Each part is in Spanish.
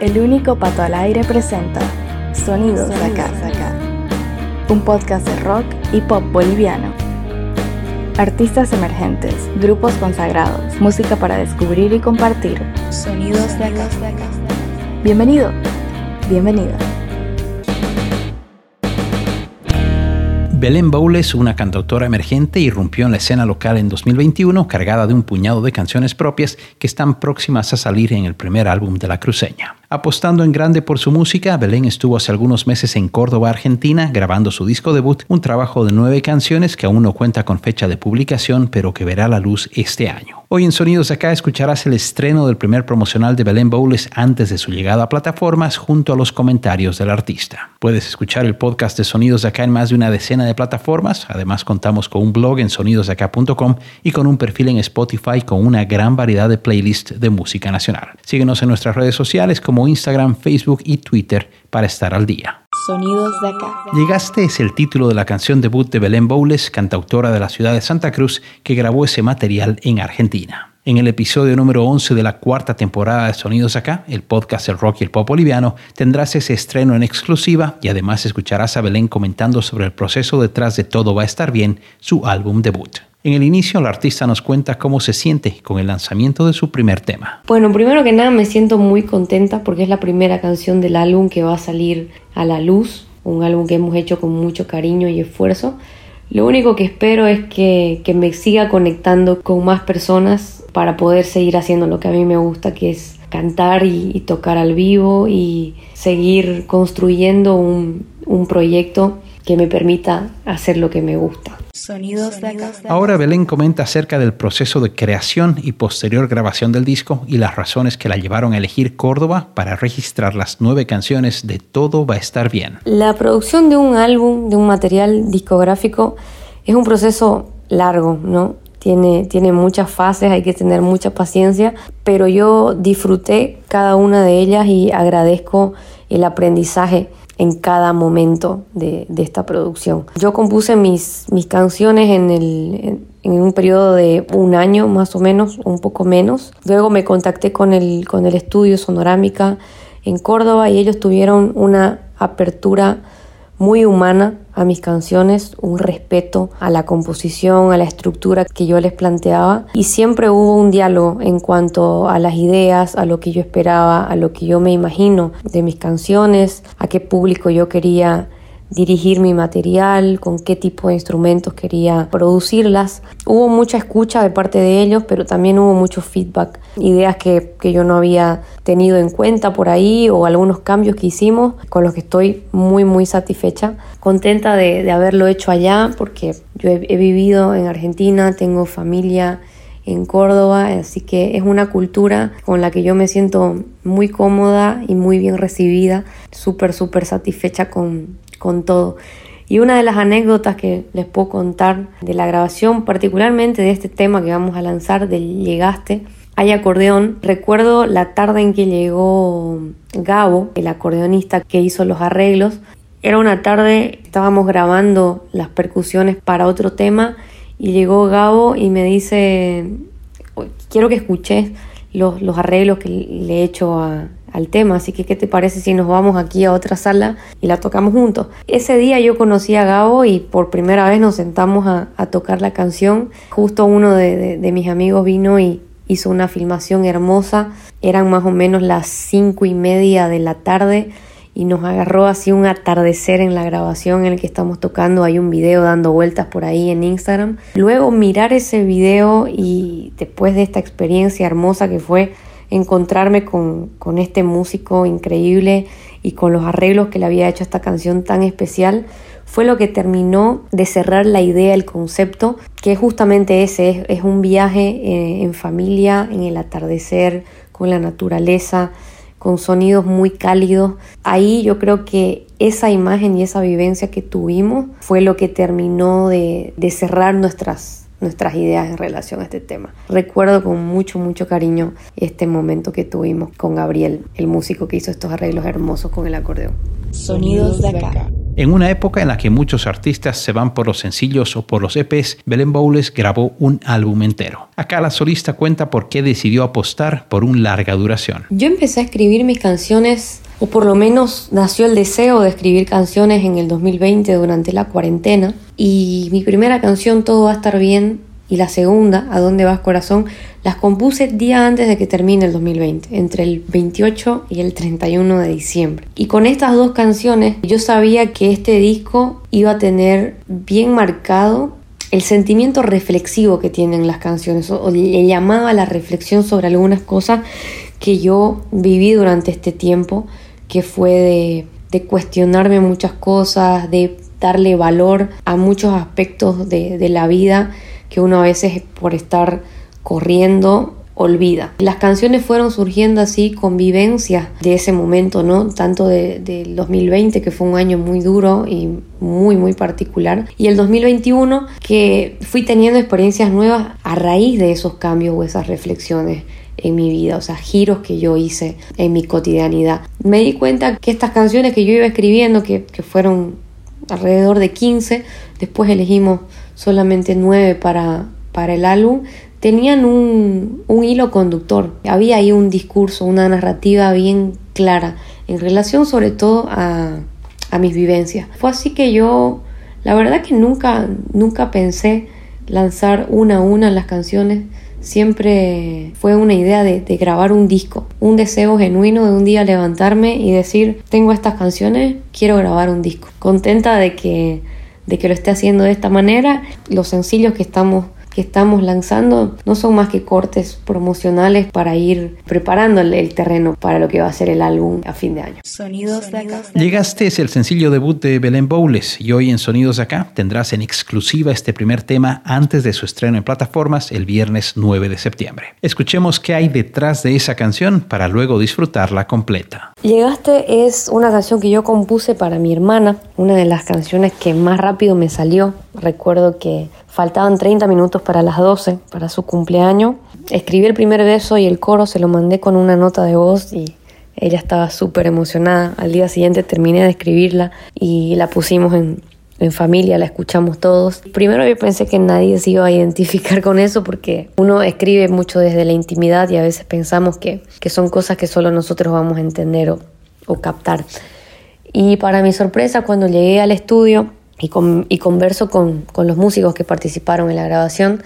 El único pato al aire presenta Sonidos de acá, un podcast de rock y pop boliviano. Artistas emergentes, grupos consagrados, música para descubrir y compartir. Sonidos de acá. Bienvenido, bienvenida. Belén Bowles, una cantautora emergente, irrumpió en la escena local en 2021 cargada de un puñado de canciones propias que están próximas a salir en el primer álbum de la cruceña. Apostando en grande por su música, Belén estuvo hace algunos meses en Córdoba, Argentina, grabando su disco debut, un trabajo de nueve canciones que aún no cuenta con fecha de publicación, pero que verá la luz este año. Hoy en Sonidos Acá escucharás el estreno del primer promocional de Belén Bowles antes de su llegada a plataformas junto a los comentarios del artista. Puedes escuchar el podcast de Sonidos de Acá en más de una decena de plataformas. Además contamos con un blog en sonidosdeacá.com y con un perfil en Spotify con una gran variedad de playlists de música nacional. Síguenos en nuestras redes sociales como Instagram, Facebook y Twitter para estar al día. Sonidos de acá. Llegaste es el título de la canción debut de Belén Bowles, cantautora de la ciudad de Santa Cruz, que grabó ese material en Argentina. En el episodio número 11 de la cuarta temporada de Sonidos Acá, el podcast del rock y el pop boliviano, tendrás ese estreno en exclusiva y además escucharás a Belén comentando sobre el proceso detrás de Todo va a estar bien, su álbum debut. En el inicio, la artista nos cuenta cómo se siente con el lanzamiento de su primer tema. Bueno, primero que nada me siento muy contenta porque es la primera canción del álbum que va a salir a la luz, un álbum que hemos hecho con mucho cariño y esfuerzo. Lo único que espero es que, me siga conectando con más personas para poder seguir haciendo lo que a mí me gusta, que es cantar y, tocar al vivo y seguir construyendo un, un proyecto que me permita hacer lo que me gusta. Sonidos de acá. Ahora Belén comenta acerca del proceso de creación y posterior grabación del disco y las razones que la llevaron a elegir Córdoba para registrar las nueve canciones de Todo va a estar bien. La producción de un álbum, de un material discográfico, es un proceso largo, ¿no? Tiene, tiene muchas fases, hay que tener mucha paciencia, pero yo disfruté cada una de ellas y agradezco el aprendizaje en cada momento de, esta producción. Yo compuse mis, mis canciones en, el, en, un periodo de un año más o menos, un poco menos. Luego me contacté con el, con el estudio Sonorámica en Córdoba y ellos tuvieron una apertura muy humana a mis canciones, un respeto a la composición, a la estructura que yo les planteaba. Y siempre hubo un diálogo en cuanto a las ideas, a lo que yo esperaba, a lo que yo me imagino de mis canciones, a qué público yo quería dirigir mi material, con qué tipo de instrumentos quería producirlas. Hubo mucha escucha de parte de ellos, pero también hubo mucho feedback, ideas que, que, yo no había tenido en cuenta por ahí o algunos cambios que hicimos con los que estoy muy muy satisfecha, contenta de, de haberlo hecho allá porque yo he, he vivido en Argentina, tengo familia en Córdoba, así que es una cultura con la que yo me siento muy cómoda y muy bien recibida, súper, súper satisfecha con, con todo. Y una de las anécdotas que les puedo contar de la grabación, particularmente de este tema que vamos a lanzar, del Llegaste, hay acordeón. Recuerdo la tarde en que llegó Gabo, el acordeonista que hizo los arreglos. Era una tarde, estábamos grabando las percusiones para otro tema y llegó Gabo y me dice, quiero que escuches los, los arreglos que le he hecho a, al tema, así que ¿qué te parece si nos vamos aquí a otra sala y la tocamos juntos? Ese día yo conocí a Gabo y por primera vez nos sentamos a, tocar la canción. Justo uno de, de mis amigos vino y hizo una filmación hermosa. Eran más o menos las cinco y media de la tarde y nos agarró así un atardecer en la grabación en el que estamos tocando. Hay un video dando vueltas por ahí en Instagram. Luego mirar ese video y después de esta experiencia hermosa que fue encontrarme con, con, este músico increíble y con los arreglos que le había hecho esta canción tan especial, fue lo que terminó de cerrar la idea, el concepto, que es justamente ese, es, un viaje eh, en familia, en el atardecer, con la naturaleza, con sonidos muy cálidos. Ahí yo creo que esa imagen y esa vivencia que tuvimos fue lo que terminó de, de cerrar nuestras nuestras ideas en relación a este tema. Recuerdo con mucho, mucho cariño este momento que tuvimos con Gabriel, el músico que hizo estos arreglos hermosos con el acordeón. Sonidos de acá. En una época en la que muchos artistas se van por los sencillos o por los EPs, Belén Bowles grabó un álbum entero. Acá la solista cuenta por qué decidió apostar por un larga duración. Yo empecé a escribir mis canciones, o por lo menos nació el deseo de escribir canciones en el 2020 durante la cuarentena. Y mi primera canción, Todo va a estar bien, y la segunda, ¿A dónde vas corazón?, las compuse día antes de que termine el 2020, entre el 28 y el 31 de diciembre. Y con estas dos canciones yo sabía que este disco iba a tener bien marcado el sentimiento reflexivo que tienen las canciones, o le llamaba la reflexión sobre algunas cosas que yo viví durante este tiempo, que fue de, cuestionarme muchas cosas, de darle valor a muchos aspectos de la vida que uno a veces por estar corriendo olvida. Las canciones fueron surgiendo así con vivencias de ese momento, ¿no? Tanto del de 2020, que fue un año muy duro y muy, muy particular, y el 2021, que fui teniendo experiencias nuevas a raíz de esos cambios o esas reflexiones en mi vida, o sea, giros que yo hice en mi cotidianidad. Me di cuenta que estas canciones que yo iba escribiendo, que, que fueron alrededor de 15, después elegimos solamente nueve para, para el álbum, tenían un, un, hilo conductor. Había ahí un discurso, una narrativa bien clara en relación sobre todo a, a mis vivencias. Fue así que yo, la verdad que nunca, nunca pensé lanzar una a una las canciones. Siempre fue una idea de, de, grabar un disco, un deseo genuino de un día levantarme y decir, tengo estas canciones, quiero grabar un disco. Contenta de que de que lo esté haciendo de esta manera. Los sencillos que estamos que estamos lanzando no son más que cortes promocionales para ir preparando el, terreno para lo que va a ser el álbum a fin de año. Sonidos de acá. Llegaste es el sencillo debut de Belén Bowles y hoy en Sonidos de acá tendrás en exclusiva este primer tema antes de su estreno en plataformas el viernes 9 de septiembre. Escuchemos qué hay detrás de esa canción para luego disfrutarla completa. Llegaste es una canción que yo compuse para mi hermana, una de las canciones que más rápido me salió. Recuerdo que Faltaban 30 minutos para las 12, para su cumpleaños. Escribí el primer beso y el coro se lo mandé con una nota de voz y ella estaba súper emocionada. Al día siguiente terminé de escribirla y la pusimos en, en familia, la escuchamos todos. Primero yo pensé que nadie se iba a identificar con eso porque uno escribe mucho desde la intimidad y a veces pensamos que, que son cosas que solo nosotros vamos a entender o, o captar. Y para mi sorpresa, cuando llegué al estudio, y, converso con, con, los músicos que participaron en la grabación,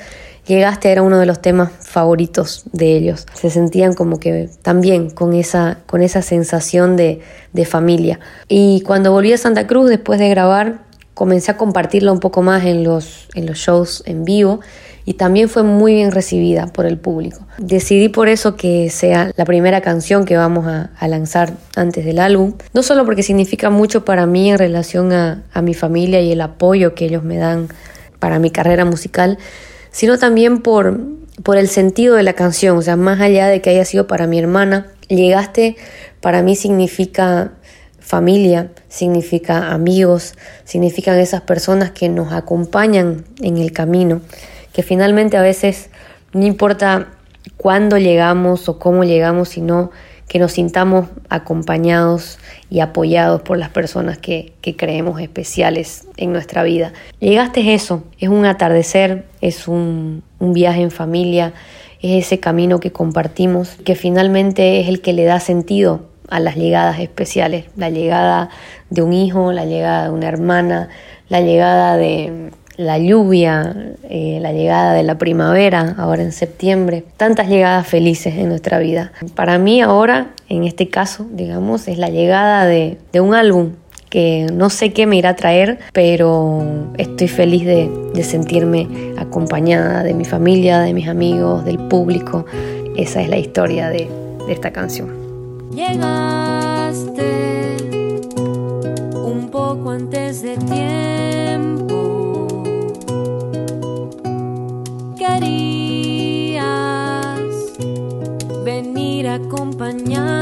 Llegaste era uno de los temas favoritos de ellos. Se sentían como que también con esa, con esa sensación de, de familia. Y cuando volví a Santa Cruz, después de grabar, comencé a compartirla un poco más en los, en los shows en vivo y también fue muy bien recibida por el público. Decidí por eso que sea la primera canción que vamos a, a lanzar antes del álbum, no solo porque significa mucho para mí en relación a, a mi familia y el apoyo que ellos me dan para mi carrera musical, sino también por, por el sentido de la canción, o sea, más allá de que haya sido para mi hermana, llegaste para mí significa familia, significa amigos, significan esas personas que nos acompañan en el camino que finalmente a veces no importa cuándo llegamos o cómo llegamos, sino que nos sintamos acompañados y apoyados por las personas que, que, creemos especiales en nuestra vida. Llegaste eso, es un atardecer, es un, un viaje en familia, es ese camino que compartimos, que finalmente es el que le da sentido a las llegadas especiales, la llegada de un hijo, la llegada de una hermana, la llegada de, la lluvia, eh, la llegada de la primavera, ahora en septiembre, tantas llegadas felices en nuestra vida. Para mí ahora, en este caso, digamos, es la llegada de, un álbum que no sé qué me irá a traer, pero estoy feliz de, de sentirme acompañada de mi familia, de mis amigos, del público. Esa es la historia de, de esta canción. Llegaste un poco antes de tiempo venir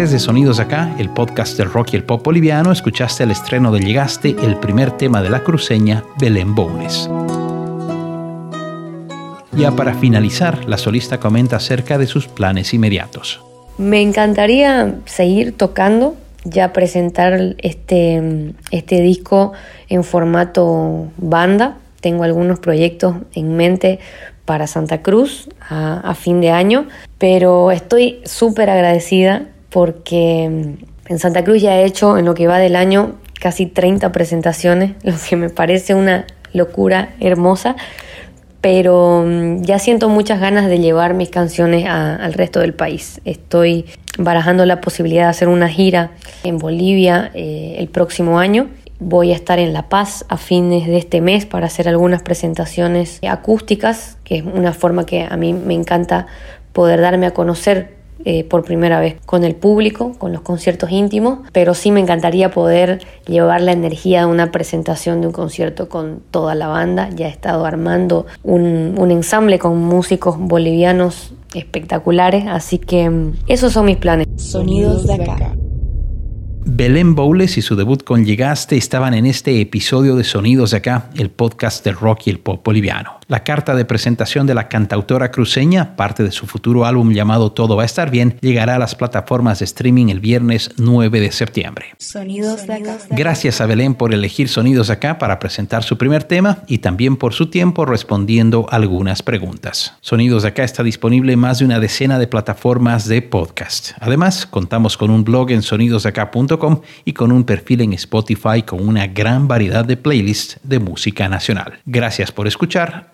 De Sonidos Acá, el podcast del rock y el pop boliviano, escuchaste el estreno de Llegaste, el primer tema de la cruceña, Belén Bowles. Ya para finalizar, la solista comenta acerca de sus planes inmediatos. Me encantaría seguir tocando, ya presentar este, este disco en formato banda. Tengo algunos proyectos en mente para Santa Cruz a, a fin de año, pero estoy súper agradecida porque en Santa Cruz ya he hecho en lo que va del año casi 30 presentaciones, lo que me parece una locura hermosa pero mm, ya siento muchas ganas de llevar mis canciones al resto del país. Estoy barajando la posibilidad de hacer una gira en Bolivia eh, el próximo año. Voy a estar en La Paz a fines de este mes para hacer algunas presentaciones acústicas, que es una forma que a mí me encanta poder darme a conocer eh, por primera vez con el público, con los conciertos íntimos, pero sí me encantaría poder llevar la energía de una presentación de un concierto con toda la banda. Ya he estado armando un, un ensamble con músicos bolivianos espectaculares, así que mm, esos son mis planes. Sonidos de acá. Belén Bowles y su debut con Llegaste estaban en este episodio de Sonidos de Acá, el podcast del rock y el pop boliviano. La carta de presentación de la cantautora cruceña, parte de su futuro álbum llamado Todo va a estar bien, llegará a las plataformas de streaming el viernes 9 de septiembre. Sonidos de acá. Gracias a Belén por elegir Sonidos de Acá para presentar su primer tema y también por su tiempo respondiendo algunas preguntas. Sonidos de Acá está disponible en más de una decena de plataformas de podcast. Además, contamos con un blog en sonidosdeacá.com y con un perfil en Spotify con una gran variedad de playlists de música nacional. Gracias por escuchar